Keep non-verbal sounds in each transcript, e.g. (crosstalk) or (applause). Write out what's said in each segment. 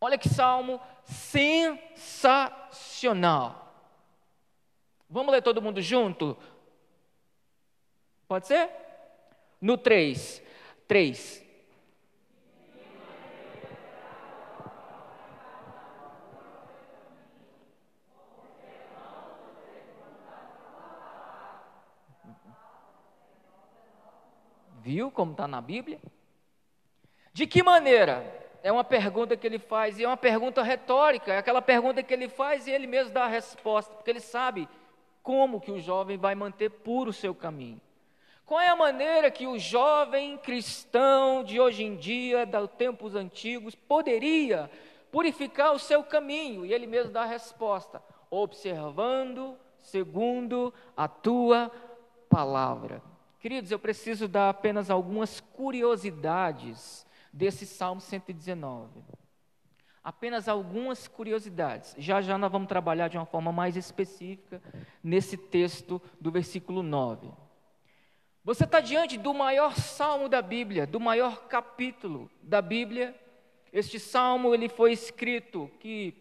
Olha que salmo sensacional. Vamos ler todo mundo junto? Pode ser? No 3. 3. Viu como está na Bíblia? De que maneira? É uma pergunta que ele faz, e é uma pergunta retórica, é aquela pergunta que ele faz e ele mesmo dá a resposta, porque ele sabe como que o jovem vai manter puro o seu caminho. Qual é a maneira que o jovem cristão de hoje em dia, dos tempos antigos, poderia purificar o seu caminho? E ele mesmo dá a resposta: observando segundo a tua palavra. Queridos, eu preciso dar apenas algumas curiosidades desse Salmo 119. Apenas algumas curiosidades. Já já nós vamos trabalhar de uma forma mais específica nesse texto do versículo 9. Você está diante do maior salmo da Bíblia, do maior capítulo da Bíblia. Este salmo ele foi escrito que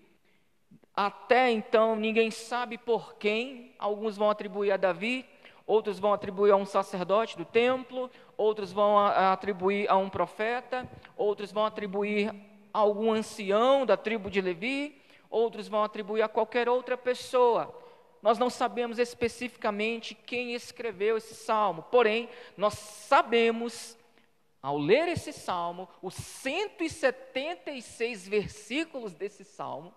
até então ninguém sabe por quem. Alguns vão atribuir a Davi, outros vão atribuir a um sacerdote do templo, outros vão atribuir a um profeta, outros vão atribuir a algum ancião da tribo de Levi, outros vão atribuir a qualquer outra pessoa. Nós não sabemos especificamente quem escreveu esse salmo, porém, nós sabemos, ao ler esse salmo, os 176 versículos desse salmo,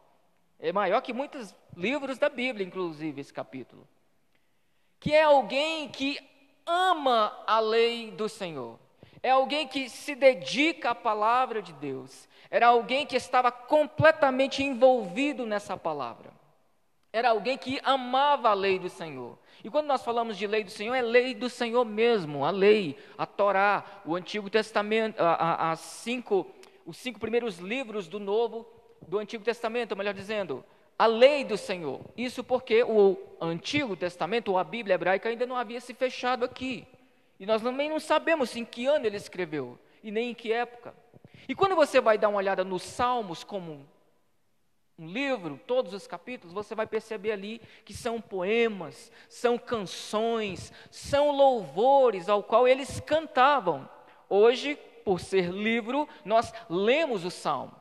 é maior que muitos livros da Bíblia, inclusive, esse capítulo que é alguém que ama a lei do Senhor, é alguém que se dedica à palavra de Deus, era alguém que estava completamente envolvido nessa palavra, era alguém que amava a lei do Senhor. E quando nós falamos de lei do Senhor, é lei do Senhor mesmo, a lei, a Torá, o Antigo Testamento, a, a, a cinco, os cinco primeiros livros do Novo, do Antigo Testamento, melhor dizendo, a lei do Senhor. Isso porque o Antigo Testamento, ou a Bíblia hebraica, ainda não havia se fechado aqui. E nós também não sabemos em que ano ele escreveu, e nem em que época. E quando você vai dar uma olhada nos Salmos como um livro, todos os capítulos, você vai perceber ali que são poemas, são canções, são louvores ao qual eles cantavam. Hoje, por ser livro, nós lemos os Salmos.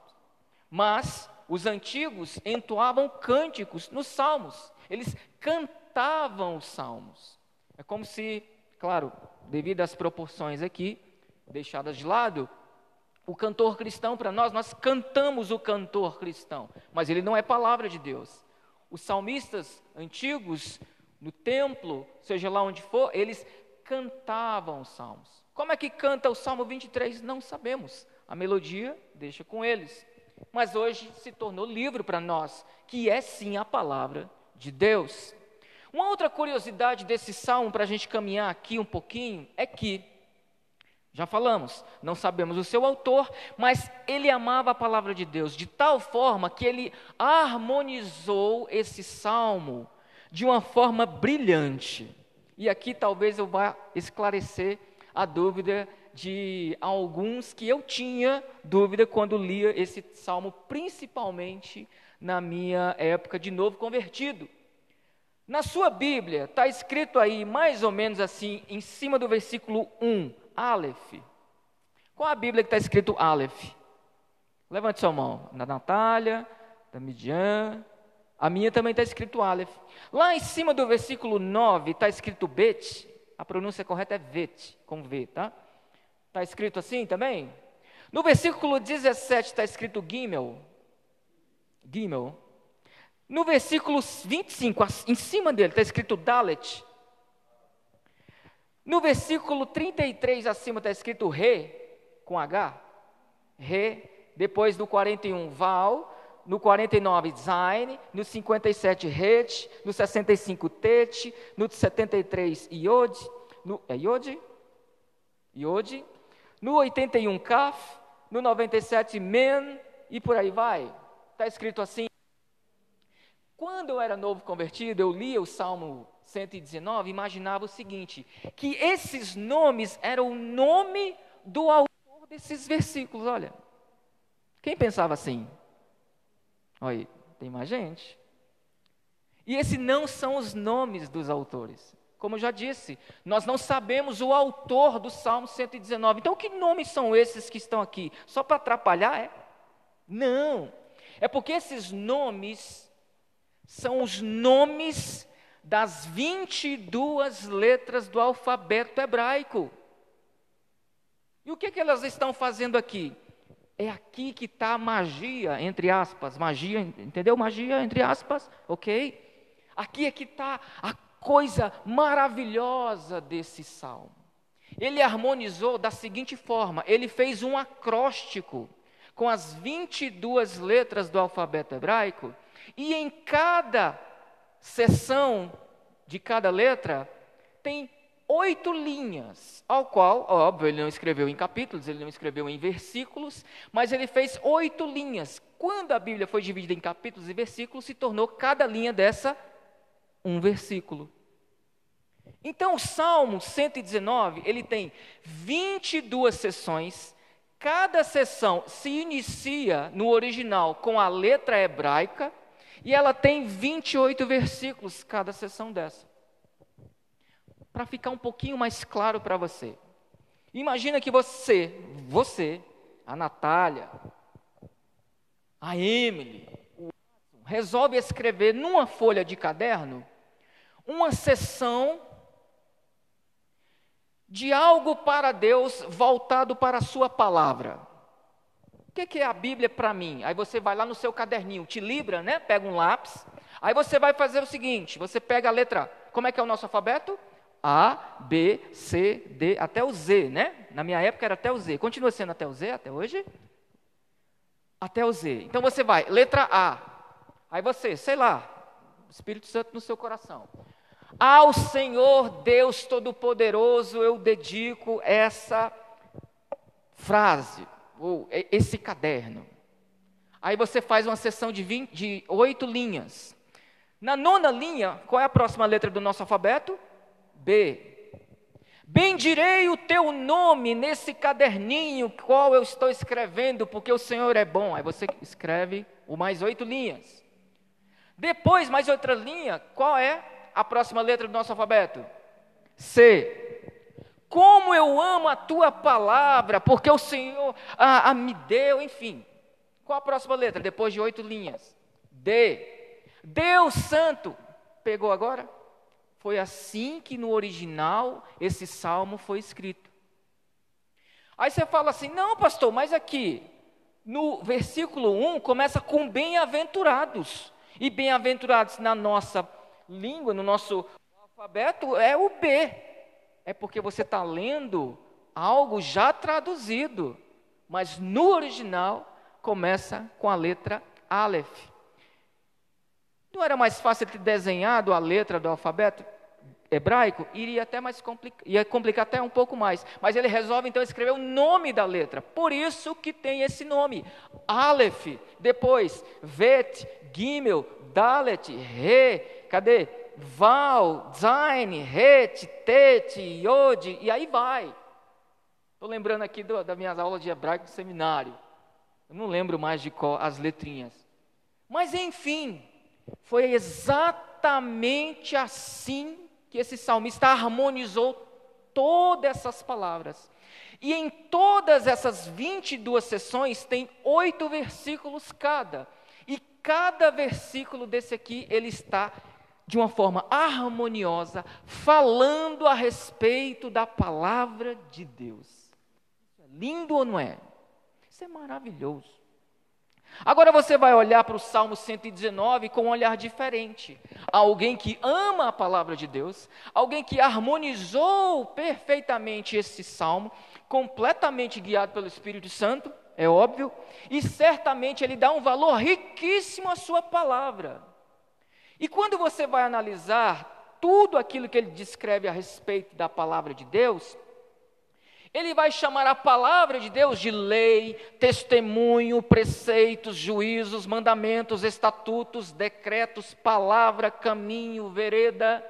Mas os antigos entoavam cânticos nos salmos, eles cantavam os salmos. É como se, claro, devido às proporções aqui, deixadas de lado, o cantor cristão, para nós, nós cantamos o cantor cristão, mas ele não é palavra de Deus. Os salmistas antigos, no templo, seja lá onde for, eles cantavam os salmos. Como é que canta o Salmo 23? Não sabemos. A melodia deixa com eles mas hoje se tornou livro para nós, que é sim a palavra de Deus. Uma outra curiosidade desse salmo, para a gente caminhar aqui um pouquinho, é que, já falamos, não sabemos o seu autor, mas ele amava a palavra de Deus de tal forma que ele harmonizou esse salmo de uma forma brilhante. E aqui talvez eu vá esclarecer a dúvida de alguns que eu tinha dúvida quando lia esse salmo, principalmente na minha época de novo convertido. Na sua Bíblia está escrito aí mais ou menos assim, em cima do versículo 1, Aleph. Qual a Bíblia que está escrito Aleph? Levante sua mão. Da Natália, da Midian. A minha também está escrito Aleph. Lá em cima do versículo 9 está escrito Bet. A pronúncia correta é Vet, com V, tá? Está escrito assim também? No versículo 17 está escrito Gimel. Gimel. No versículo 25, em cima dele, está escrito Dalet. No versículo 33, acima está escrito Re, com H. Re. Depois do 41, Val. No 49, Zain. No 57, Het. No 65, Tet. No 73, Iod. No, é Iod? Iod no 81 Kaf, no 97 Men e por aí vai. Está escrito assim. Quando eu era novo convertido, eu lia o Salmo 119 imaginava o seguinte: que esses nomes eram o nome do autor desses versículos. Olha, quem pensava assim? Olha, tem mais gente. E esses não são os nomes dos autores. Como eu já disse, nós não sabemos o autor do Salmo 119. Então, que nomes são esses que estão aqui? Só para atrapalhar, é? Não. É porque esses nomes são os nomes das 22 letras do alfabeto hebraico. E o que, que elas estão fazendo aqui? É aqui que está a magia, entre aspas. Magia, entendeu? Magia, entre aspas, ok? Aqui é que está a coisa maravilhosa desse salmo. Ele harmonizou da seguinte forma: ele fez um acróstico com as 22 letras do alfabeto hebraico, e em cada seção de cada letra tem oito linhas, ao qual, óbvio, ele não escreveu em capítulos, ele não escreveu em versículos, mas ele fez oito linhas. Quando a Bíblia foi dividida em capítulos e versículos, se tornou cada linha dessa um versículo. Então, o Salmo 119, ele tem 22 sessões, cada sessão se inicia no original com a letra hebraica, e ela tem 28 versículos cada sessão dessa. Para ficar um pouquinho mais claro para você. Imagina que você, você, a Natália, a Emily, resolve escrever numa folha de caderno uma sessão de algo para Deus voltado para a sua palavra. O que é a Bíblia para mim? Aí você vai lá no seu caderninho, te libra, né? Pega um lápis. Aí você vai fazer o seguinte: você pega a letra. Como é que é o nosso alfabeto? A, B, C, D, até o Z, né? Na minha época era até o Z. Continua sendo até o Z até hoje? Até o Z. Então você vai, letra A. Aí você, sei lá, Espírito Santo no seu coração. Ao Senhor Deus Todo-Poderoso eu dedico essa frase, ou esse caderno. Aí você faz uma sessão de, 20, de oito linhas. Na nona linha, qual é a próxima letra do nosso alfabeto? B. Bendirei o teu nome nesse caderninho qual eu estou escrevendo, porque o Senhor é bom. Aí você escreve o mais oito linhas. Depois, mais outra linha, qual é a próxima letra do nosso alfabeto? C. Como eu amo a tua palavra, porque o Senhor ah, ah, me deu, enfim. Qual a próxima letra? Depois de oito linhas. D. Deus Santo. Pegou agora? Foi assim que no original esse salmo foi escrito. Aí você fala assim: não, pastor, mas aqui, no versículo 1, começa com bem-aventurados. E bem-aventurados na nossa língua, no nosso alfabeto, é o B. É porque você está lendo algo já traduzido, mas no original começa com a letra Aleph. Não era mais fácil ter desenhado a letra do alfabeto hebraico? Iria até mais complicar, ia complicar até um pouco mais. Mas ele resolve então escrever o nome da letra. Por isso que tem esse nome. Aleph, depois Vet, Gimel, Dalet, Re, cadê? Val, Zain, Het, Tet, Yod, e aí vai. Estou lembrando aqui do, das minhas aulas de hebraico do seminário. Eu não lembro mais de qual as letrinhas. Mas enfim, foi exatamente assim que esse salmista harmonizou todas essas palavras. E em todas essas 22 sessões tem oito versículos cada. Cada versículo desse aqui, ele está de uma forma harmoniosa, falando a respeito da palavra de Deus. É lindo ou não é? Isso é maravilhoso. Agora você vai olhar para o Salmo 119 com um olhar diferente. Alguém que ama a palavra de Deus, alguém que harmonizou perfeitamente esse salmo, completamente guiado pelo Espírito Santo, é óbvio, e certamente ele dá um valor riquíssimo à sua palavra. E quando você vai analisar tudo aquilo que ele descreve a respeito da palavra de Deus, ele vai chamar a palavra de Deus de lei, testemunho, preceitos, juízos, mandamentos, estatutos, decretos, palavra, caminho, vereda.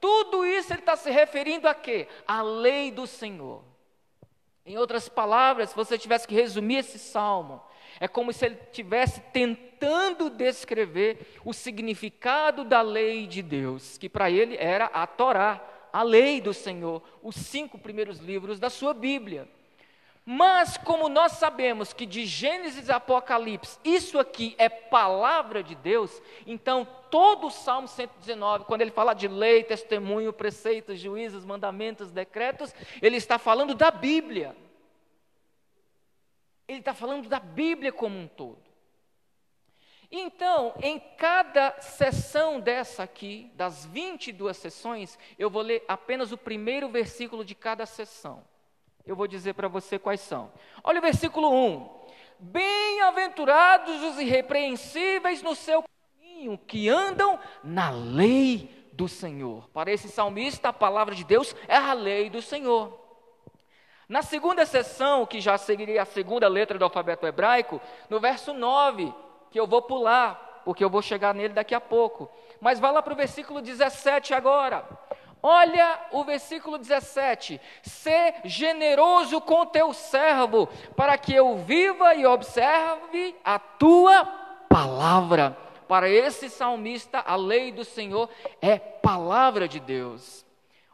Tudo isso ele está se referindo a quê? A lei do Senhor. Em outras palavras, se você tivesse que resumir esse salmo, É como se ele estivesse tentando descrever o significado da lei de Deus, que para ele era a Torá, a lei do Senhor, os cinco primeiros livros da sua Bíblia. Mas, como nós sabemos que de Gênesis a Apocalipse, isso aqui é palavra de Deus, então todo o Salmo 119, quando ele fala de lei, testemunho, preceitos, juízos, mandamentos, decretos, ele está falando da Bíblia. Ele está falando da Bíblia como um todo. Então, em cada sessão dessa aqui, das 22 sessões, eu vou ler apenas o primeiro versículo de cada sessão. Eu vou dizer para você quais são. Olha o versículo 1. Bem-aventurados os irrepreensíveis no seu caminho, que andam na lei do Senhor. Para esse salmista, a palavra de Deus é a lei do Senhor. Na segunda sessão, que já seguiria a segunda letra do alfabeto hebraico, no verso 9, que eu vou pular, porque eu vou chegar nele daqui a pouco. Mas vá lá para o versículo 17 agora. Olha o versículo 17: Sê generoso com teu servo, para que eu viva e observe a tua palavra. Para esse salmista, a lei do Senhor é palavra de Deus.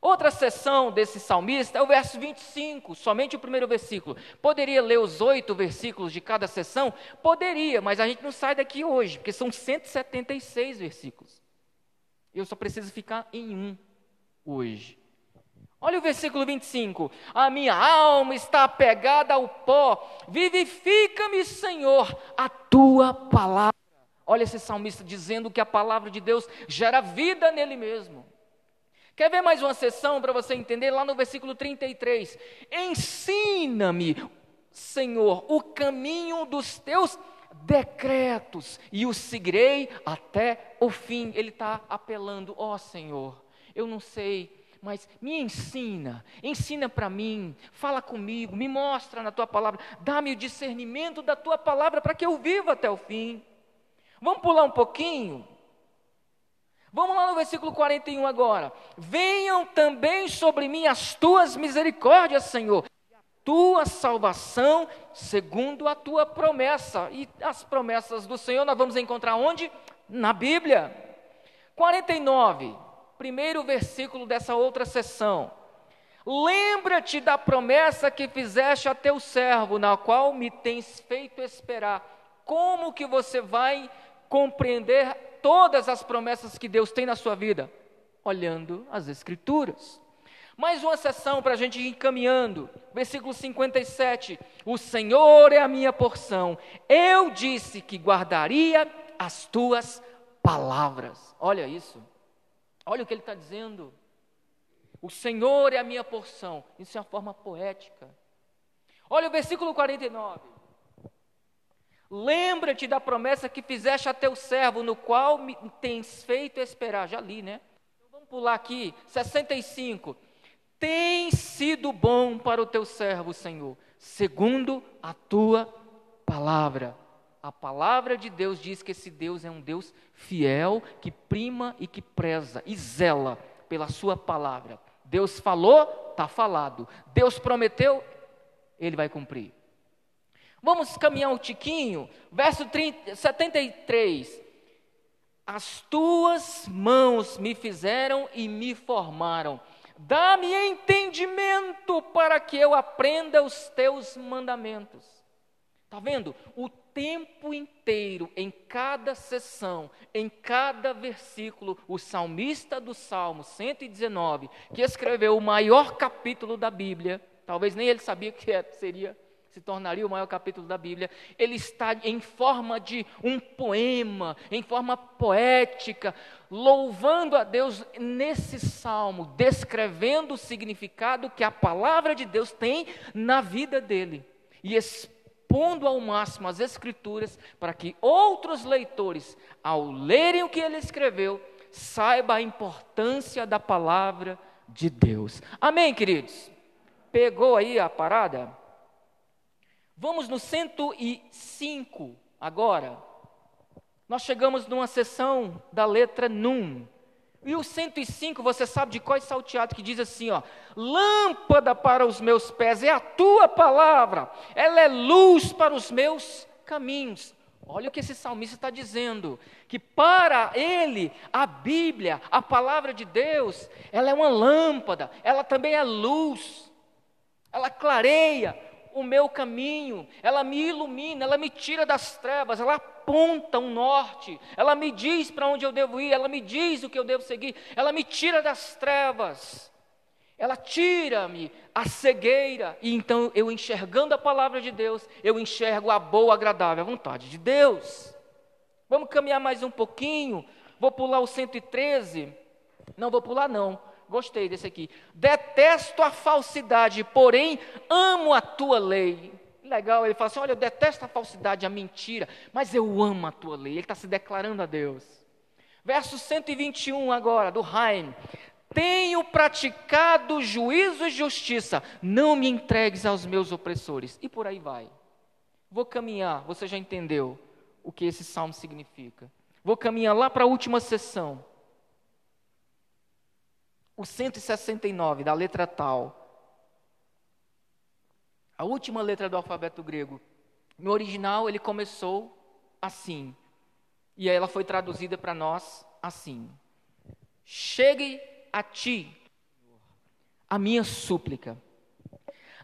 Outra seção desse salmista é o verso 25, somente o primeiro versículo. Poderia ler os oito versículos de cada seção? Poderia, mas a gente não sai daqui hoje, porque são 176 versículos. Eu só preciso ficar em um hoje. Olha o versículo 25: A minha alma está apegada ao pó, vivifica-me, Senhor, a tua palavra. Olha esse salmista dizendo que a palavra de Deus gera vida nele mesmo. Quer ver mais uma sessão para você entender? Lá no versículo 33. Ensina-me, Senhor, o caminho dos teus decretos e o seguirei até o fim. Ele está apelando, ó oh, Senhor, eu não sei, mas me ensina, ensina para mim, fala comigo, me mostra na tua palavra, dá-me o discernimento da tua palavra para que eu viva até o fim. Vamos pular um pouquinho? Vamos lá no versículo 41 agora. Venham também sobre mim as tuas misericórdias, Senhor, tua salvação segundo a tua promessa. E as promessas do Senhor nós vamos encontrar onde? Na Bíblia. 49 primeiro versículo dessa outra sessão. Lembra-te da promessa que fizeste a teu servo, na qual me tens feito esperar. Como que você vai compreender todas as promessas que Deus tem na sua vida? Olhando as Escrituras. Mais uma sessão para a gente ir encaminhando. Versículo 57. O Senhor é a minha porção. Eu disse que guardaria as tuas palavras. Olha isso. Olha o que ele está dizendo. O Senhor é a minha porção. Isso é uma forma poética. Olha o versículo 49. Lembra-te da promessa que fizeste a teu servo, no qual me tens feito esperar. Já li, né? Então vamos pular aqui. 65. Tem sido bom para o teu servo, Senhor, segundo a tua palavra. A palavra de Deus diz que esse Deus é um Deus fiel, que prima e que preza e zela pela sua palavra. Deus falou, está falado. Deus prometeu, ele vai cumprir. Vamos caminhar um tiquinho, verso 30, 73. As tuas mãos me fizeram e me formaram. Dá-me entendimento para que eu aprenda os teus mandamentos. Está vendo? O tempo inteiro, em cada sessão, em cada versículo, o salmista do Salmo 119, que escreveu o maior capítulo da Bíblia, talvez nem ele sabia que é, seria, se tornaria o maior capítulo da Bíblia, ele está em forma de um poema, em forma poética, louvando a Deus nesse salmo, descrevendo o significado que a palavra de Deus tem na vida dele. E expondo ao máximo as Escrituras, para que outros leitores, ao lerem o que ele escreveu, saibam a importância da palavra de Deus. Amém, queridos? Pegou aí a parada? Vamos no 105 agora. Nós chegamos numa sessão da letra Num. E o 105, você sabe de qual é salteado que diz assim, ó: Lâmpada para os meus pés é a tua palavra, ela é luz para os meus caminhos. Olha o que esse salmista está dizendo: que para ele, a Bíblia, a palavra de Deus, ela é uma lâmpada, ela também é luz, ela clareia o meu caminho, ela me ilumina, ela me tira das trevas, ela aponta um norte, ela me diz para onde eu devo ir, ela me diz o que eu devo seguir, ela me tira das trevas, ela tira-me a cegueira, e então eu enxergando a palavra de Deus, eu enxergo a boa, agradável vontade de Deus. Vamos caminhar mais um pouquinho, vou pular o 113, não vou pular não, Gostei desse aqui. Detesto a falsidade, porém amo a tua lei. Legal, ele fala assim: olha, eu detesto a falsidade, a mentira, mas eu amo a tua lei. Ele está se declarando a Deus. Verso 121 agora, do Haim. Tenho praticado juízo e justiça, não me entregues aos meus opressores. E por aí vai. Vou caminhar, você já entendeu o que esse salmo significa. Vou caminhar lá para a última sessão o 169 da letra tal, a última letra do alfabeto grego. No original ele começou assim, e ela foi traduzida para nós assim: Chegue a ti a minha súplica,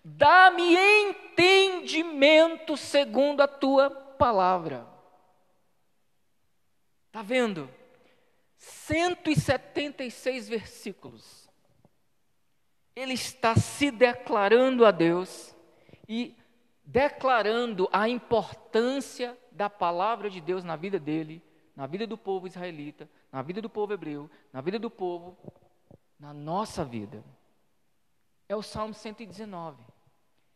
dá-me entendimento segundo a tua palavra. Está vendo? 176 versículos. Ele está se declarando a Deus e declarando a importância da palavra de Deus na vida dele, na vida do povo israelita, na vida do povo hebreu, na vida do povo, na nossa vida. É o Salmo 119,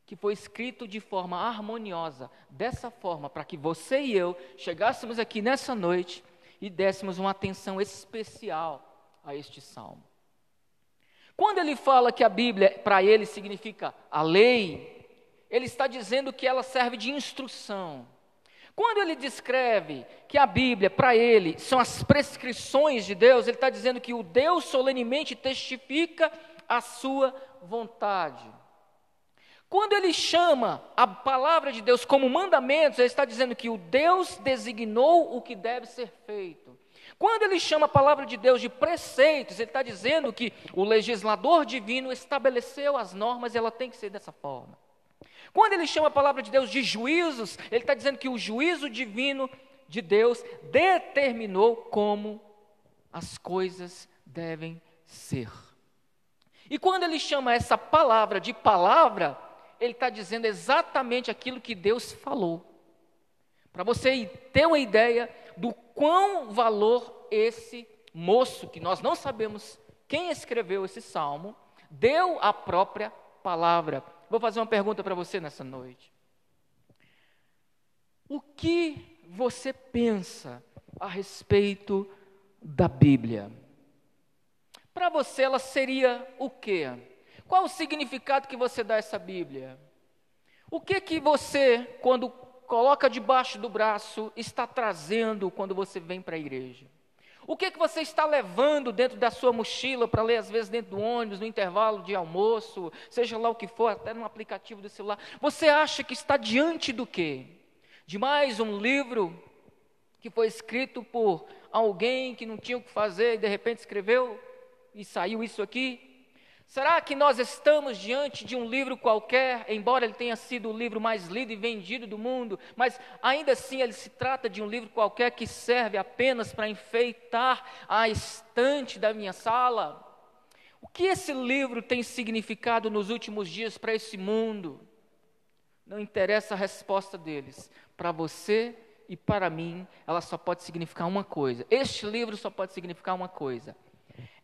que foi escrito de forma harmoniosa, dessa forma, para que você e eu chegássemos aqui nessa noite e dessemos uma atenção especial a este salmo. Quando ele fala que a Bíblia para ele significa a lei, ele está dizendo que ela serve de instrução. Quando ele descreve que a Bíblia para ele são as prescrições de Deus, ele está dizendo que o Deus solenemente testifica a sua vontade. Quando ele chama a palavra de Deus como mandamentos, ele está dizendo que o Deus designou o que deve ser feito. Quando ele chama a palavra de Deus de preceitos, ele está dizendo que o legislador divino estabeleceu as normas e ela tem que ser dessa forma. Quando ele chama a palavra de Deus de juízos, ele está dizendo que o juízo divino de Deus determinou como as coisas devem ser. E quando ele chama essa palavra de palavra, ele está dizendo exatamente aquilo que Deus falou. Para você ter uma ideia do quão valor esse moço, que nós não sabemos quem escreveu esse salmo, deu a própria palavra. Vou fazer uma pergunta para você nessa noite. O que você pensa a respeito da Bíblia? Para você ela seria o quê? Qual o significado que você dá a essa Bíblia? O que que você, quando coloca debaixo do braço, está trazendo quando você vem para a igreja? O que que você está levando dentro da sua mochila para ler às vezes dentro do ônibus, no intervalo de almoço, seja lá o que for, até no aplicativo do celular? Você acha que está diante do quê? De mais um livro que foi escrito por alguém que não tinha o que fazer e de repente escreveu e saiu isso aqui? Será que nós estamos diante de um livro qualquer, embora ele tenha sido o livro mais lido e vendido do mundo, mas ainda assim ele se trata de um livro qualquer que serve apenas para enfeitar a estante da minha sala? O que esse livro tem significado nos últimos dias para esse mundo? Não interessa a resposta deles. Para você e para mim, ela só pode significar uma coisa. Este livro só pode significar uma coisa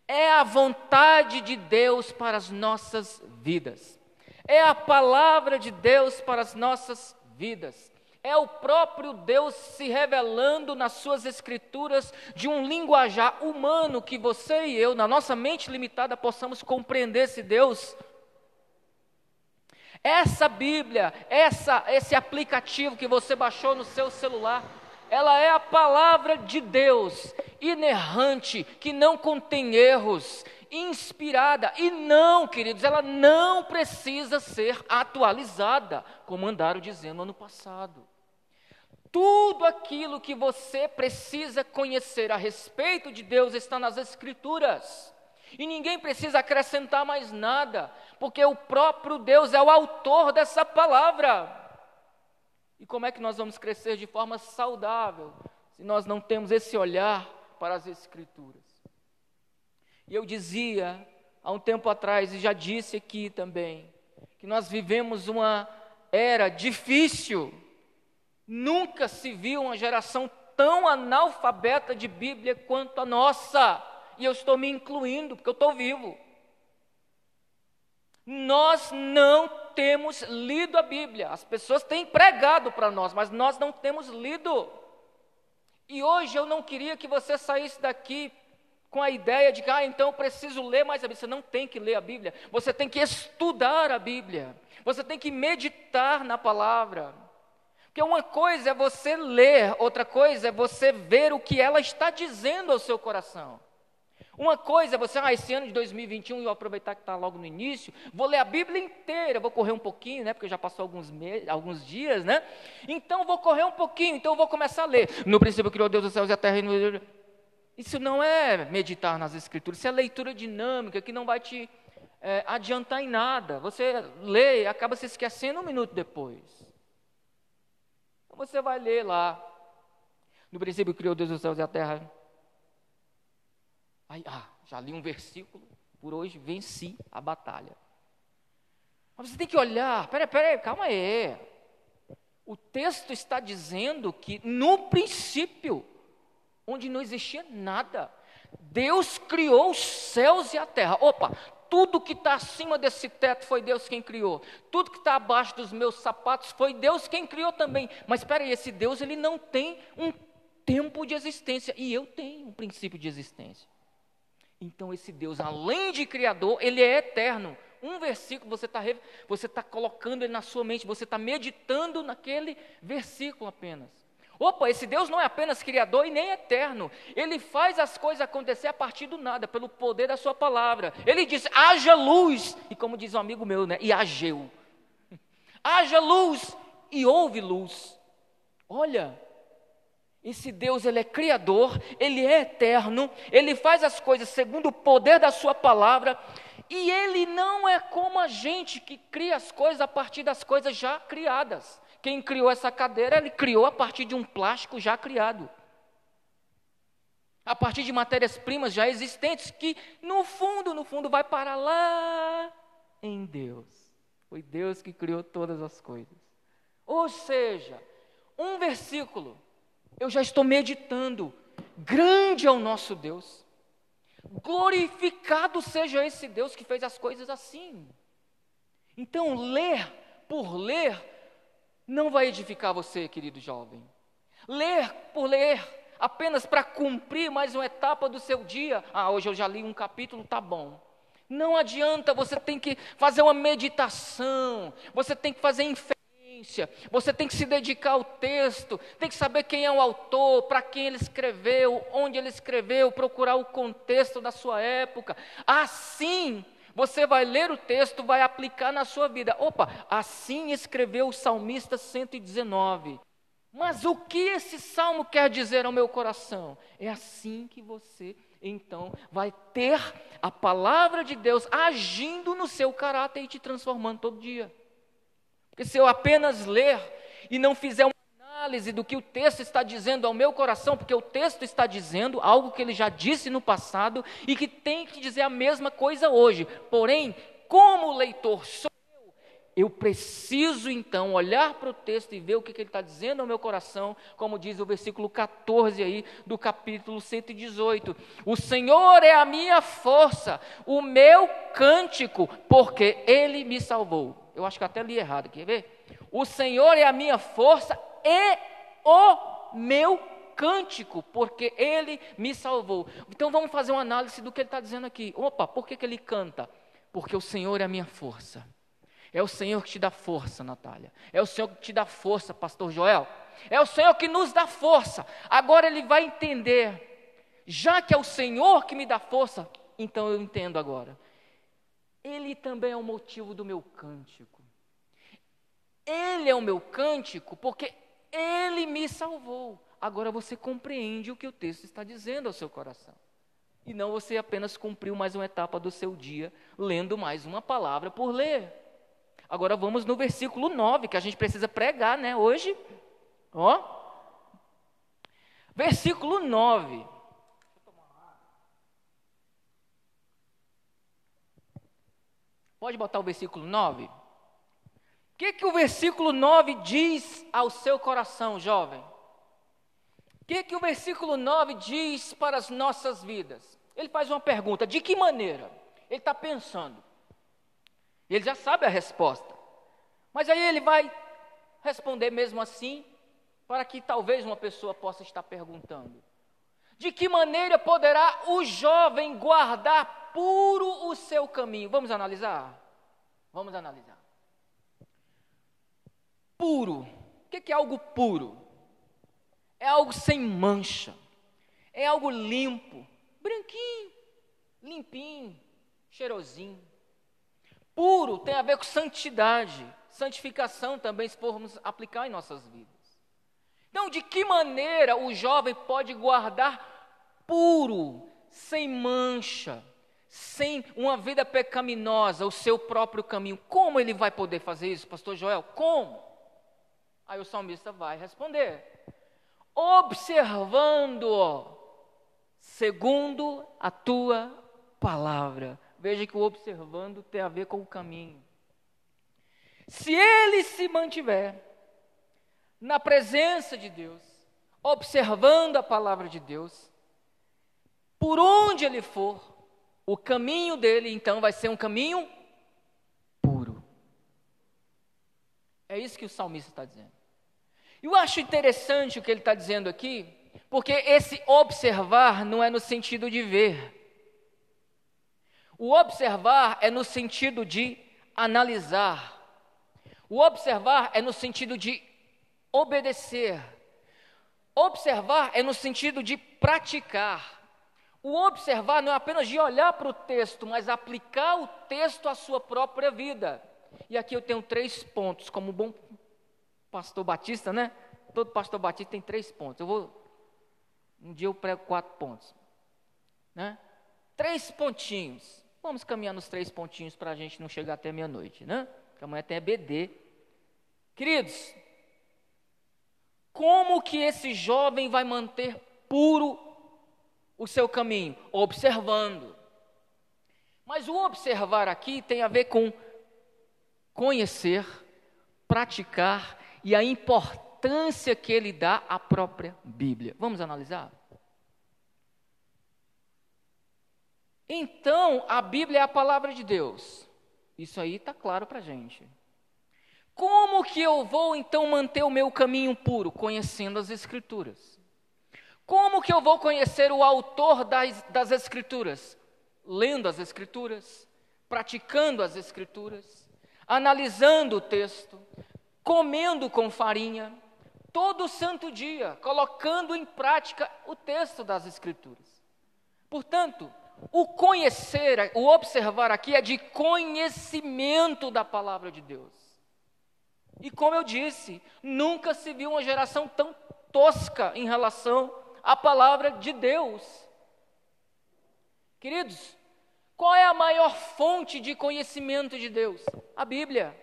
é a vontade de Deus para as nossas vidas. É a palavra de Deus para as nossas vidas. É o próprio Deus se revelando nas suas escrituras de um linguajar humano que você e eu, na nossa mente limitada, possamos compreender esse Deus. Essa Bíblia, essa, esse aplicativo que você baixou no seu celular, ela é a palavra de Deus, inerrante, que não contém erros, inspirada. E não, queridos, ela não precisa ser atualizada, como andaram dizendo ano passado. Tudo aquilo que você precisa conhecer a respeito de Deus está nas Escrituras. E ninguém precisa acrescentar mais nada, porque o próprio Deus é o autor dessa palavra. E como é que nós vamos crescer de forma saudável se nós não temos esse olhar para as Escrituras? E eu dizia há um tempo atrás, e já disse aqui também, que nós vivemos uma era difícil Nunca se viu uma geração tão analfabeta de Bíblia quanto a nossa. E eu estou me incluindo, porque eu estou vivo. Nós não temos lido a Bíblia. As pessoas têm pregado para nós, mas nós não temos lido. E hoje eu não queria que você saísse daqui com a ideia de que, ah, então eu preciso ler mais a Bíblia. Você não tem que ler a Bíblia, você tem que estudar a Bíblia, você tem que meditar na palavra. Porque uma coisa é você ler, outra coisa é você ver o que ela está dizendo ao seu coração. Uma coisa é você, ah, esse ano de 2021, eu aproveitar que está logo no início, vou ler a Bíblia inteira, vou correr um pouquinho, né? Porque já passou alguns, meses, alguns dias, né? Então vou correr um pouquinho, então vou começar a ler. No princípio criou Deus os céus e a terra. Isso não é meditar nas Escrituras, isso é leitura dinâmica que não vai te é, adiantar em nada. Você lê e acaba se esquecendo um minuto depois. Você vai ler lá. No princípio criou Deus os céus e a terra. Aí, ah, já li um versículo, por hoje venci a batalha. Mas você tem que olhar, peraí, peraí, calma aí. O texto está dizendo que no princípio, onde não existia nada, Deus criou os céus e a terra. Opa, tudo que está acima desse teto foi Deus quem criou. Tudo que está abaixo dos meus sapatos foi Deus quem criou também. Mas espera aí, esse Deus ele não tem um tempo de existência e eu tenho um princípio de existência. Então esse Deus, além de criador, ele é eterno. Um versículo você está você tá colocando ele na sua mente, você está meditando naquele versículo apenas. Opa, esse Deus não é apenas criador e nem eterno. Ele faz as coisas acontecer a partir do nada, pelo poder da sua palavra. Ele diz: haja luz, e como diz um amigo meu, né? E ageu. (laughs) Haja luz e houve luz. Olha, esse Deus, ele é criador, ele é eterno, ele faz as coisas segundo o poder da sua palavra, e ele não é como a gente que cria as coisas a partir das coisas já criadas. Quem criou essa cadeira, ele criou a partir de um plástico já criado. A partir de matérias-primas já existentes, que no fundo, no fundo, vai parar lá em Deus. Foi Deus que criou todas as coisas. Ou seja, um versículo, eu já estou meditando. Grande é o nosso Deus. Glorificado seja esse Deus que fez as coisas assim. Então, ler por ler não vai edificar você, querido jovem. Ler por ler, apenas para cumprir mais uma etapa do seu dia. Ah, hoje eu já li um capítulo, tá bom. Não adianta, você tem que fazer uma meditação, você tem que fazer você tem que se dedicar ao texto, tem que saber quem é o autor, para quem ele escreveu, onde ele escreveu, procurar o contexto da sua época. Assim, você vai ler o texto, vai aplicar na sua vida. Opa, assim escreveu o salmista 119. Mas o que esse salmo quer dizer ao meu coração? É assim que você então vai ter a palavra de Deus agindo no seu caráter e te transformando todo dia. Porque se eu apenas ler e não fizer uma análise do que o texto está dizendo ao meu coração, porque o texto está dizendo algo que ele já disse no passado e que tem que dizer a mesma coisa hoje. Porém, como leitor sou eu, eu preciso então olhar para o texto e ver o que, que ele está dizendo ao meu coração, como diz o versículo 14 aí do capítulo 118. O Senhor é a minha força, o meu cântico, porque ele me salvou. Eu acho que até li errado, quer ver? O Senhor é a minha força e o meu cântico, porque ele me salvou. Então vamos fazer uma análise do que ele está dizendo aqui. Opa, por que, que ele canta? Porque o Senhor é a minha força. É o Senhor que te dá força, Natália. É o Senhor que te dá força, Pastor Joel. É o Senhor que nos dá força. Agora ele vai entender. Já que é o Senhor que me dá força, então eu entendo agora. Ele também é o motivo do meu cântico. Ele é o meu cântico porque Ele me salvou. Agora você compreende o que o texto está dizendo ao seu coração. E não você apenas cumpriu mais uma etapa do seu dia, lendo mais uma palavra por ler. Agora vamos no versículo 9, que a gente precisa pregar, né, hoje. Ó. Versículo 9. Pode botar o versículo 9? O que, que o versículo 9 diz ao seu coração, jovem? O que, que o versículo 9 diz para as nossas vidas? Ele faz uma pergunta: de que maneira? Ele está pensando. Ele já sabe a resposta. Mas aí ele vai responder mesmo assim, para que talvez uma pessoa possa estar perguntando: de que maneira poderá o jovem guardar puro o seu caminho. Vamos analisar? Vamos analisar. Puro. O que é algo puro? É algo sem mancha. É algo limpo, branquinho, limpinho, cheirosinho. Puro tem a ver com santidade, santificação também, se formos aplicar em nossas vidas. Então, de que maneira o jovem pode guardar puro, sem mancha, sem uma vida pecaminosa, o seu próprio caminho. Como ele vai poder fazer isso, pastor Joel? Como? Aí o salmista vai responder: observando segundo a tua palavra. Veja que o observando tem a ver com o caminho. Se ele se mantiver na presença de Deus, observando a palavra de Deus, por onde ele for, o caminho dele então vai ser um caminho puro. É isso que o salmista está dizendo. Eu acho interessante o que ele está dizendo aqui, porque esse observar não é no sentido de ver. O observar é no sentido de analisar. O observar é no sentido de obedecer. Observar é no sentido de praticar. O observar não é apenas de olhar para o texto, mas aplicar o texto à sua própria vida. E aqui eu tenho três pontos, como bom pastor batista, né? Todo pastor batista tem três pontos. Eu vou. Um dia eu prego quatro pontos. Né? Três pontinhos. Vamos caminhar nos três pontinhos para a gente não chegar até meia-noite, né? Porque amanhã tem BD. Queridos, como que esse jovem vai manter puro o seu caminho? Observando. Mas o observar aqui tem a ver com conhecer, praticar e a importância que ele dá à própria Bíblia. Vamos analisar? Então, a Bíblia é a palavra de Deus. Isso aí está claro para a gente. Como que eu vou então manter o meu caminho puro? Conhecendo as Escrituras. Como que eu vou conhecer o autor das, das Escrituras? Lendo as Escrituras, praticando as Escrituras, analisando o texto, comendo com farinha, todo santo dia, colocando em prática o texto das Escrituras. Portanto, o conhecer, o observar aqui é de conhecimento da palavra de Deus. E como eu disse, nunca se viu uma geração tão tosca em relação a palavra de Deus. Queridos, qual é a maior fonte de conhecimento de Deus? A Bíblia.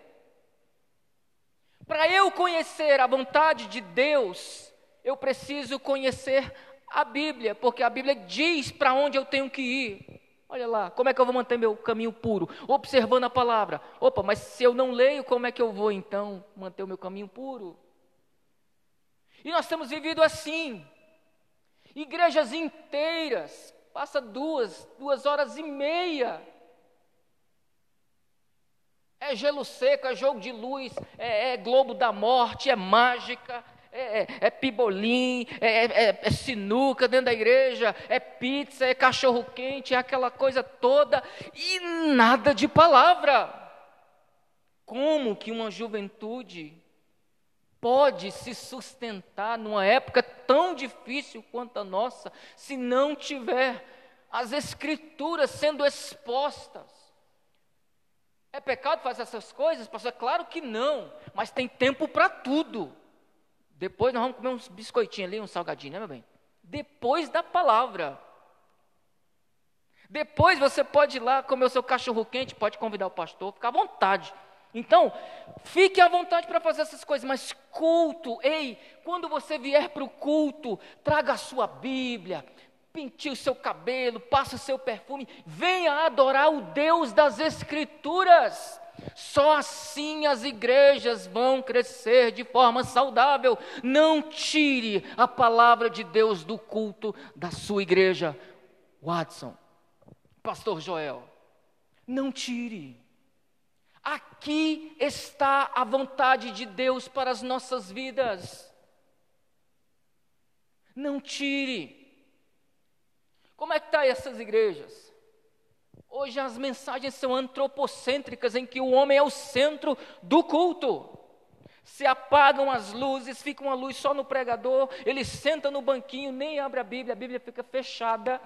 Para eu conhecer a vontade de Deus, eu preciso conhecer a Bíblia, porque a Bíblia diz para onde eu tenho que ir. Olha lá, como é que eu vou manter meu caminho puro? Observando a palavra. Opa, mas se eu não leio, como é que eu vou então manter o meu caminho puro? E nós temos vivido assim. Igrejas inteiras, passa duas, duas horas e meia. É gelo seco, é jogo de luz, é, é globo da morte, é mágica, é, é, é pibolim, é, é, é, sinuca dentro da igreja, é pizza, é cachorro quente, é aquela coisa toda, e nada de palavra. Como que uma juventude pode se sustentar numa época tão difícil quanto a nossa, se não tiver as Escrituras sendo expostas. É pecado fazer essas coisas, pastor? Claro que não, mas tem tempo para tudo. Depois nós vamos comer uns biscoitinhos ali, um salgadinho, né, meu bem? Depois da palavra. Depois você pode ir lá comer o seu cachorro quente, pode convidar o pastor, fica à vontade. Então, fique à vontade para fazer essas coisas, mas culto, ei, quando você vier para o culto, traga a sua Bíblia, pinte o seu cabelo, passe o seu perfume, venha adorar o Deus das Escrituras. Só assim as igrejas vão crescer de forma saudável. Não tire a palavra de Deus do culto da sua igreja. Watson, Pastor Joel, não tire. Aqui está a vontade de Deus para as nossas vidas. Não tire. Como é que está essas igrejas? Hoje as mensagens são antropocêntricas, em que o homem é o centro do culto. Se apagam as luzes, fica uma luz só no pregador, ele senta no banquinho, nem abre a Bíblia, a Bíblia fica fechada.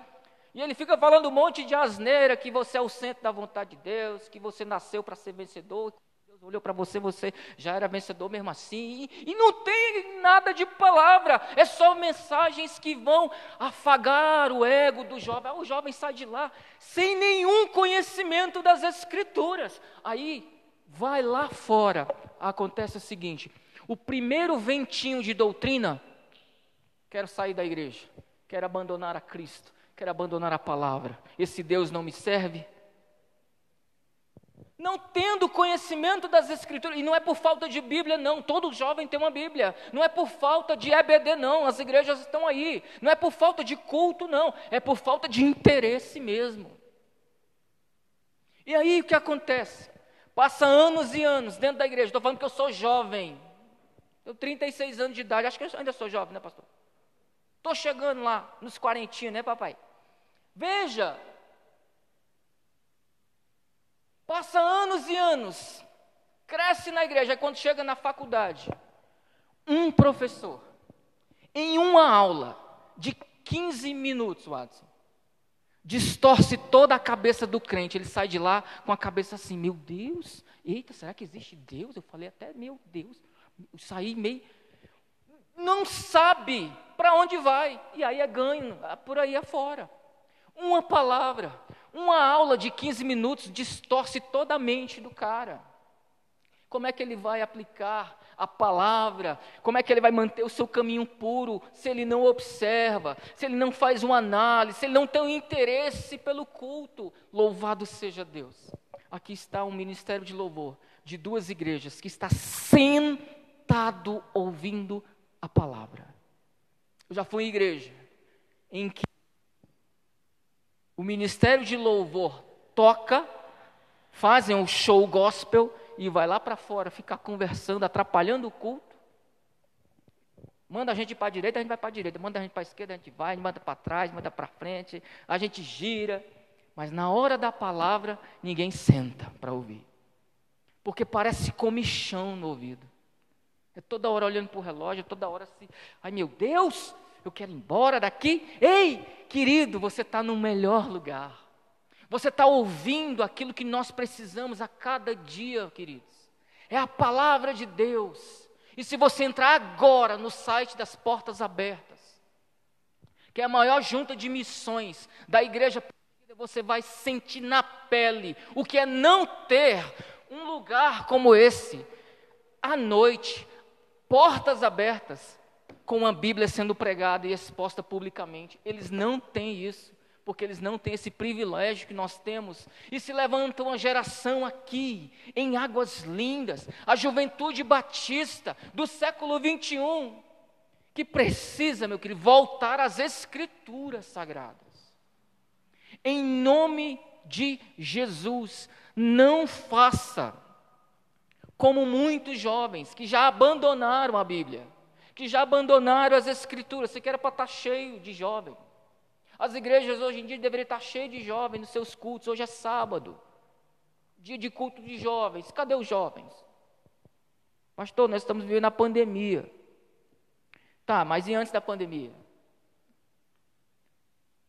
E ele fica falando um monte de asneira, que você é o centro da vontade de Deus, que você nasceu para ser vencedor, Deus olhou para você, você já era vencedor mesmo assim. E, não tem nada de palavra, é só mensagens que vão afagar o ego do jovem. O jovem sai de lá sem nenhum conhecimento das Escrituras. Aí, vai lá fora, acontece o seguinte: o primeiro ventinho de doutrina, quero sair da igreja, quero abandonar a Cristo quero abandonar a palavra. Esse Deus não me serve. Não tendo conhecimento das Escrituras, e não é por falta de Bíblia, não. Todo jovem tem uma Bíblia. Não é por falta de EBD, não. As igrejas estão aí. Não é por falta de culto, não. É por falta de interesse mesmo. E aí o que acontece? Passa anos e anos dentro da igreja. Estou falando que eu sou jovem. Eu 36 anos de idade. Acho que eu ainda sou jovem, né, pastor? Estou chegando lá nos quarentinhos, né, papai? Veja, passa anos e anos, cresce na igreja, quando chega na faculdade, um professor, em uma aula de 15 minutos, Watson, distorce toda a cabeça do crente. Ele sai de lá com a cabeça assim: Meu Deus, eita, será que existe Deus? Eu falei até: Meu Deus, eu saí meio. Não sabe para onde vai, e aí é ganho, por aí afora. Uma palavra, uma aula de 15 minutos distorce toda a mente do cara. Como é que ele vai aplicar a palavra? Como é que ele vai manter o seu caminho puro se ele não observa, se ele não faz uma análise, se ele não tem um interesse pelo culto? Louvado seja Deus. Aqui está um ministério de louvor de duas igrejas que está sentado ouvindo a palavra. Eu já fui em igreja em que o ministério de louvor toca, fazem um show gospel e vai lá para fora ficar conversando, atrapalhando o culto. Manda a gente para a direita, a gente vai para a direita. Manda a gente para a esquerda, a gente vai. A gente manda para trás, manda para frente. A gente gira. Mas na hora da palavra, ninguém senta para ouvir. Porque parece comichão no ouvido. É toda hora olhando para o relógio, toda hora assim. Ai meu Deus, eu quero ir embora daqui. Ei, querido, você está no melhor lugar. Você está ouvindo aquilo que nós precisamos a cada dia, queridos. É a palavra de Deus. E se você entrar agora no site das Portas Abertas, que é a maior junta de missões da igreja, você vai sentir na pele o que é não ter um lugar como esse, à noite, portas abertas, com a Bíblia sendo pregada e exposta publicamente. Eles não têm isso, porque eles não têm esse privilégio que nós temos. E se levanta uma geração aqui, em Águas Lindas, a juventude batista do século 21, que precisa, meu querido, voltar às Escrituras sagradas. Em nome de Jesus, não faça como muitos jovens que já abandonaram a Bíblia que já abandonaram as escrituras. Você quer para estar cheio de jovem. As igrejas hoje em dia deveriam estar cheias de jovens nos seus cultos. Hoje é sábado, dia de culto de jovens. Cadê os jovens? Pastor, nós estamos vivendo a pandemia. Tá, mas e antes da pandemia?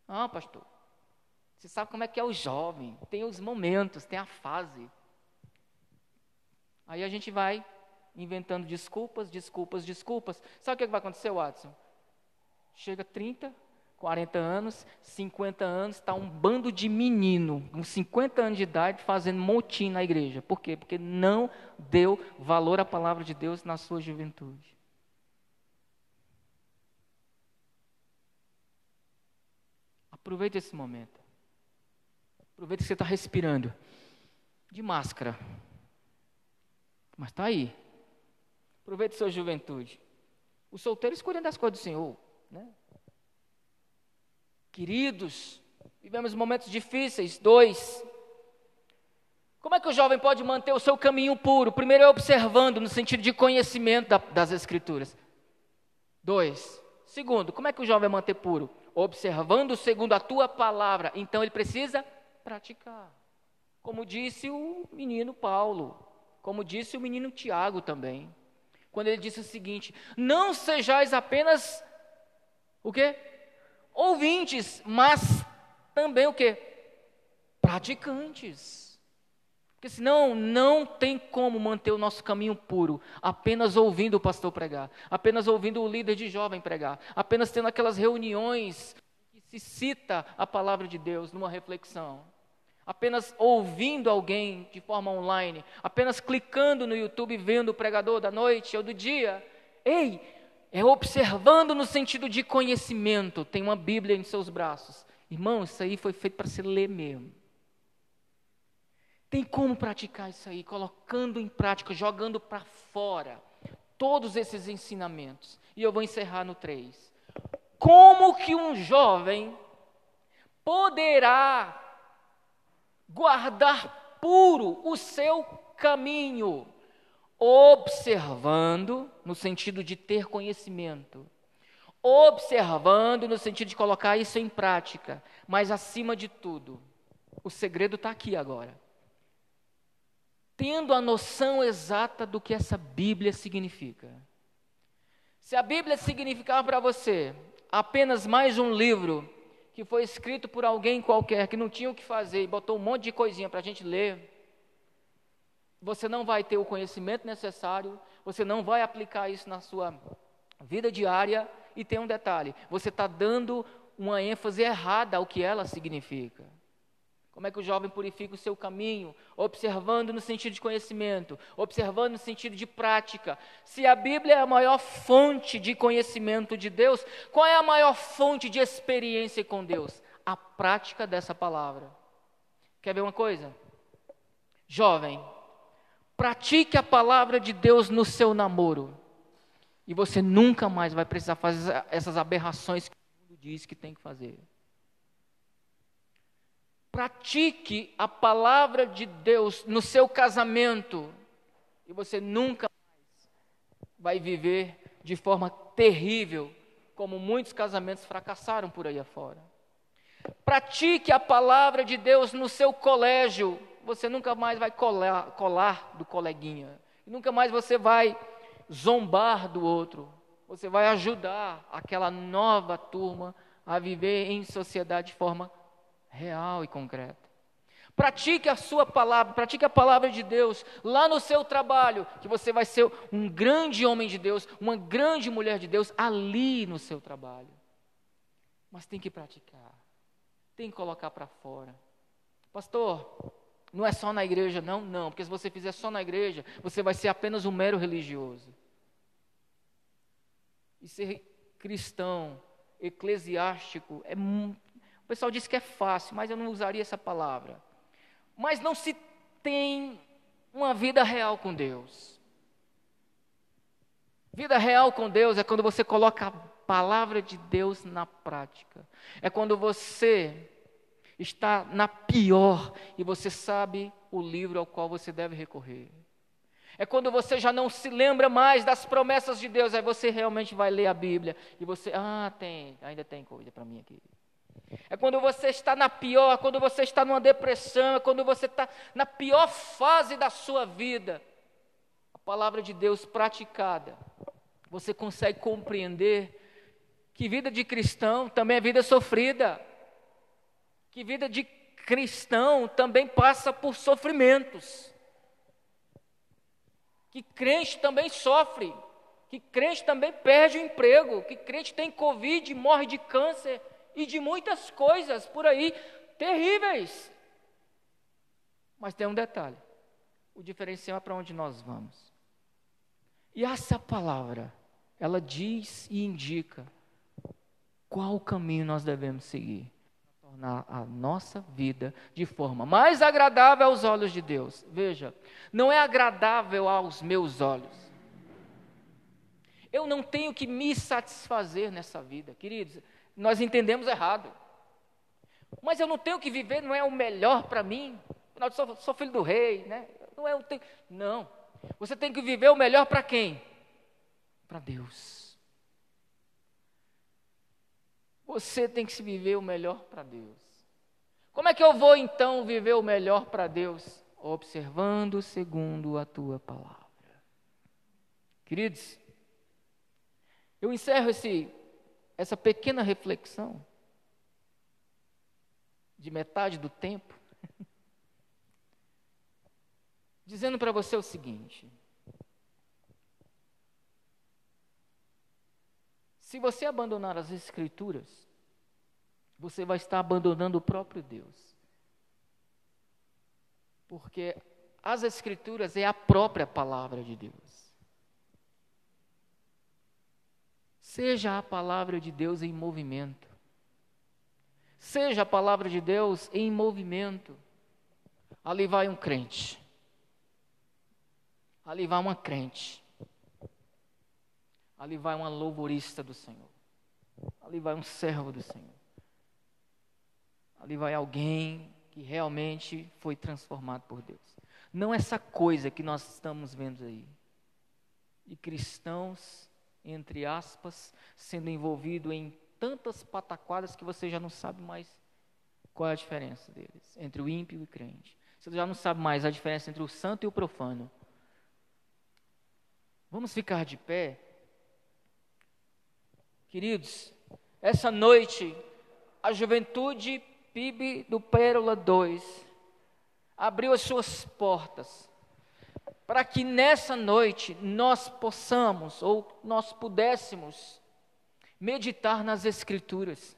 Ah, pastor, você sabe como é que é o jovem, tem os momentos, tem a fase. Aí a gente vai inventando desculpas, desculpas, desculpas. Sabe o que vai acontecer, Watson? Chega 30, 40 anos, 50 anos, está um bando de menino com 50 anos de idade fazendo motim na igreja. Por quê? Porque não deu valor à palavra de Deus na sua juventude. Aproveite esse momento. Aproveite que você está respirando. De máscara. Mas está aí. Aproveite sua juventude. Os solteiros cuidam das coisas do Senhor. Né? Queridos, vivemos momentos difíceis. Dois. Como é que o jovem pode manter o seu caminho puro? Primeiro é observando, no sentido de conhecimento da, das Escrituras. Dois. Segundo, como é que o jovem vai manter puro? Observando segundo a tua palavra. Então ele precisa praticar. Como disse o menino Paulo, como disse o menino Tiago também, quando ele disse o seguinte: Não sejais apenas o quê? Ouvintes, mas também o quê? Praticantes. Porque senão não tem como manter o nosso caminho puro, apenas ouvindo o pastor pregar, apenas ouvindo o líder de jovem pregar, apenas tendo aquelas reuniões que se cita a palavra de Deus numa reflexão apenas ouvindo alguém de forma online, apenas clicando no YouTube vendo o pregador da noite ou do dia. Ei, é observando no sentido de conhecimento. Tem uma Bíblia em seus braços. Irmão, isso aí foi feito para se ler mesmo. Tem como praticar isso aí, colocando em prática, jogando para fora todos esses ensinamentos. E eu vou encerrar no 3. Como que um jovem poderá guardar puro o seu caminho, observando, no sentido de ter conhecimento, observando, no sentido de colocar isso em prática, mas acima de tudo, o segredo está aqui agora. Tendo a noção exata do que essa Bíblia significa. Se a Bíblia significar para você apenas mais um livro que foi escrito por alguém qualquer que não tinha o que fazer e botou um monte de coisinha para a gente ler, você não vai ter o conhecimento necessário, você não vai aplicar isso na sua vida diária. E tem um detalhe: você está dando uma ênfase errada ao que ela significa. Como é que o jovem purifica o seu caminho? Observando no sentido de conhecimento, observando no sentido de prática. Se a Bíblia é a maior fonte de conhecimento de Deus, qual é a maior fonte de experiência com Deus? A prática dessa palavra. Quer ver uma coisa? Jovem, pratique a palavra de Deus no seu namoro. E você nunca mais vai precisar fazer essas aberrações que o mundo diz que tem que fazer. Pratique a palavra de Deus no seu casamento e você nunca mais vai viver de forma terrível, como muitos casamentos fracassaram por aí afora. Pratique a palavra de Deus no seu colégio, você nunca mais vai colar, colar do coleguinha, nunca mais você vai zombar do outro, você vai ajudar aquela nova turma a viver em sociedade de forma real e concreta. Pratique a sua palavra, pratique a palavra de Deus lá no seu trabalho, que você vai ser um grande homem de Deus, uma grande mulher de Deus ali no seu trabalho. Mas tem que praticar, tem que colocar para fora. Pastor, não é só na igreja, não? Não, porque se você fizer só na igreja, você vai ser apenas um mero religioso. E ser cristão, eclesiástico, é pessoal diz que é fácil, mas eu não usaria essa palavra. Mas não se tem uma vida real com Deus. Vida real com Deus é quando você coloca a palavra de Deus na prática. É quando você está na pior e você sabe o livro ao qual você deve recorrer. É quando você já não se lembra mais das promessas de Deus, aí você realmente vai ler a Bíblia e você, ah, tem, ainda tem coisa para mim aqui. É quando você está na pior, quando você está numa depressão, é quando você está na pior fase da sua vida. A palavra de Deus praticada, você consegue compreender que vida de cristão também é vida sofrida. Que vida de cristão também passa por sofrimentos. que crente também sofre, que crente também perde o emprego, que crente tem Covid, morre de câncer e de muitas coisas por aí terríveis. Mas tem um detalhe: o diferencial é para onde nós vamos. E essa palavra, ela diz e indica qual caminho nós devemos seguir para tornar a nossa vida de forma mais agradável aos olhos de Deus. Veja, não é agradável aos meus olhos. Eu não tenho que me satisfazer nessa vida, queridos. Nós entendemos errado. Mas eu não tenho que viver, não é o melhor para mim. Eu sou, sou filho do rei, né? Não é o te... não. Você tem que viver o melhor para quem? Para Deus. Você tem que se viver o melhor para Deus. Como é que eu vou então viver o melhor para Deus? Observando segundo a tua palavra. Queridos, eu encerro esse, essa pequena reflexão de metade do tempo (laughs) dizendo para você o seguinte: se você abandonar as Escrituras, você vai estar abandonando o próprio Deus. Porque as Escrituras é a própria palavra de Deus. Seja a palavra de Deus em movimento. Seja a palavra de Deus em movimento. Ali vai um crente. Ali vai uma crente. Ali vai uma louvorista do Senhor. Ali vai um servo do Senhor. Ali vai alguém que realmente foi transformado por Deus. Não essa coisa que nós estamos vendo aí. De cristãos, entre aspas, sendo envolvido em tantas pataquadas que você já não sabe mais qual é a diferença deles entre o ímpio e o crente. Você já não sabe mais a diferença entre o santo e o profano. Vamos ficar de pé? Queridos, essa noite, a juventude PIB do Pérola 2 abriu as suas portas para que nessa noite nós possamos ou nós pudéssemos meditar nas Escrituras.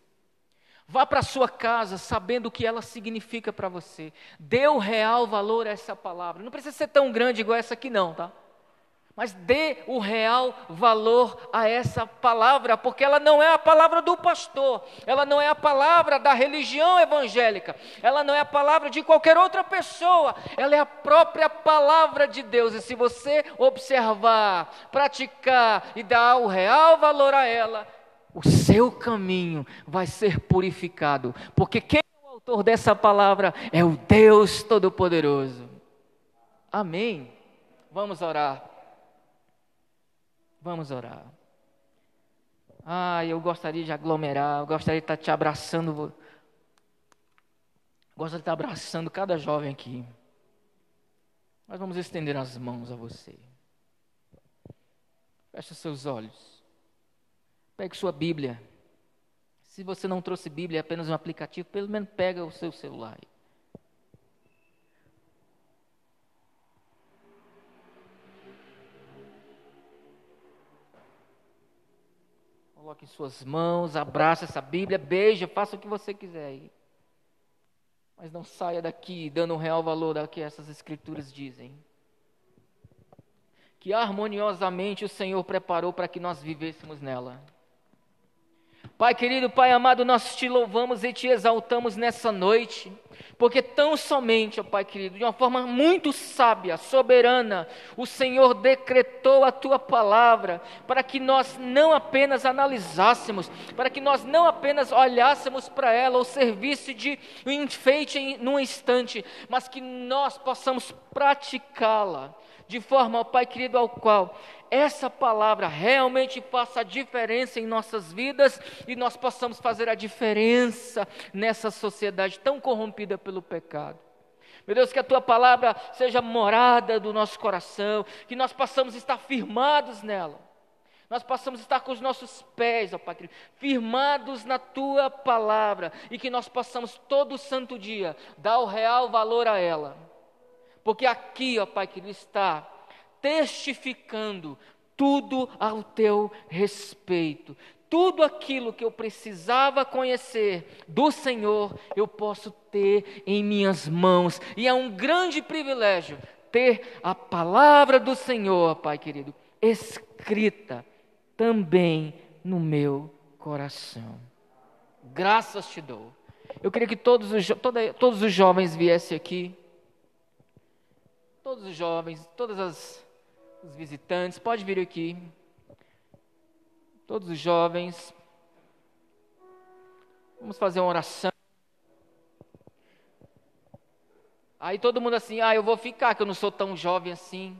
Vá para sua casa sabendo o que ela significa para você. Dê o real valor a essa palavra. Não precisa ser tão grande igual essa aqui, não, tá? Mas dê o real valor a essa palavra, porque ela não é a palavra do pastor, ela não é a palavra da religião evangélica, ela não é a palavra de qualquer outra pessoa, ela é a própria palavra de Deus. E se você observar, praticar e dar o real valor a ela, o seu caminho vai ser purificado, porque quem é o autor dessa palavra é o Deus Todo-Poderoso. Amém. Vamos orar. Vamos orar. Ah, eu gostaria de aglomerar, eu gostaria de estar te abraçando. Gostaria de estar abraçando cada jovem aqui. Nós vamos estender as mãos a você. Feche seus olhos. Pegue sua Bíblia. Se você não trouxe Bíblia, é apenas um aplicativo, pelo menos pega o seu celular. Coloque em suas mãos, abraça essa Bíblia, beija, faça o que você quiser aí. Mas não saia daqui dando um real valor ao que essas escrituras dizem. Que harmoniosamente o Senhor preparou para que nós vivêssemos nela. Pai querido, Pai amado, nós te louvamos e te exaltamos nessa noite, porque tão somente, ó Pai querido, de uma forma muito sábia, soberana, o Senhor decretou a tua palavra para que nós não apenas analisássemos, para que nós não apenas olhássemos para ela ou servisse de um enfeite em, num instante, mas que nós possamos praticá-la de forma, ó Pai querido, ao qual essa palavra realmente faça a diferença em nossas vidas e nós possamos fazer a diferença nessa sociedade tão corrompida pelo pecado. Meu Deus, que a tua palavra seja morada do nosso coração, que nós possamos estar firmados nela. Nós possamos estar com os nossos pés, ó Pai querido, firmados na tua palavra e que nós possamos todo santo dia dar o real valor a ela. Porque aqui, ó Pai querido, está testificando tudo ao teu respeito. Tudo aquilo que eu precisava conhecer do Senhor, eu posso ter em minhas mãos. E é um grande privilégio ter a palavra do Senhor, Pai querido, escrita também no meu coração. Graças te dou. Eu queria que todos os, toda, todos os jovens viessem aqui. Todos os jovens, todas as os visitantes, pode vir aqui todos os jovens. Vamos fazer uma oração. Aí todo mundo assim, ah, eu vou ficar, que eu não sou tão jovem assim.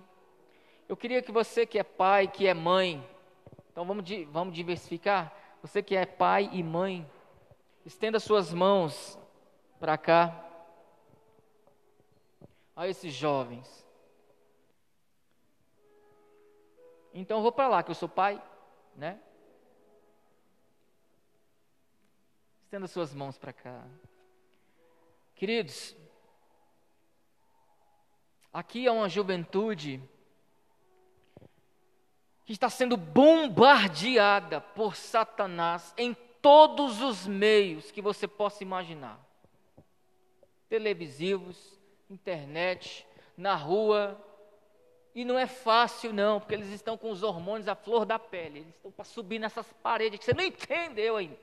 Eu queria que você que é pai, que é mãe, então vamos, vamos diversificar. Você que é pai e mãe, estenda suas mãos para cá. A esses jovens. Então eu vou para lá, que eu sou pai, né? Estenda suas mãos para cá. Queridos, aqui é uma juventude que está sendo bombardeada por Satanás em todos os meios que você possa imaginar televisivos, internet, na rua. E não é fácil, não, porque eles estão com os hormônios à flor da pele. Eles estão para subir nessas paredes que você não entendeu ainda.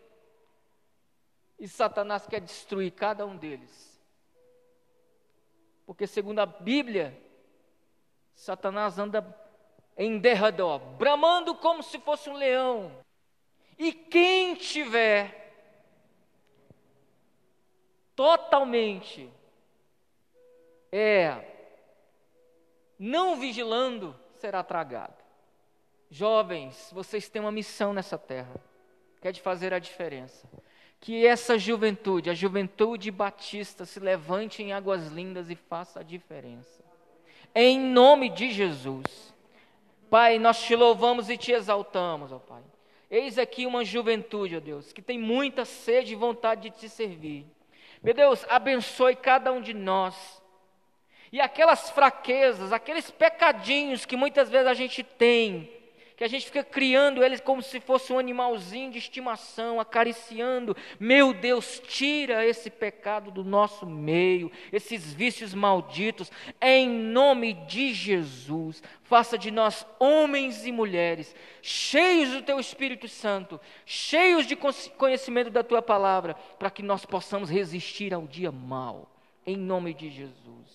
E Satanás quer destruir cada um deles. Porque, segundo a Bíblia, Satanás anda em derredor, bramando como se fosse um leão. E quem tiver totalmente é não vigilando, será tragado. Jovens, vocês têm uma missão nessa terra, que é de fazer a diferença que essa juventude, a juventude batista, se levante em águas lindas e faça a diferença. Em nome de Jesus. Pai, nós te louvamos e te exaltamos, ó Pai. Eis aqui uma juventude, ó Deus, que tem muita sede e vontade de te servir. Meu Deus, abençoe cada um de nós. E aquelas fraquezas, aqueles pecadinhos que muitas vezes a gente tem, que a gente fica criando eles como se fosse um animalzinho de estimação, acariciando. Meu Deus, tira esse pecado do nosso meio, esses vícios malditos, em nome de Jesus. Faça de nós homens e mulheres cheios do teu Espírito Santo, cheios de conhecimento da tua palavra, para que nós possamos resistir ao dia mau, em nome de Jesus.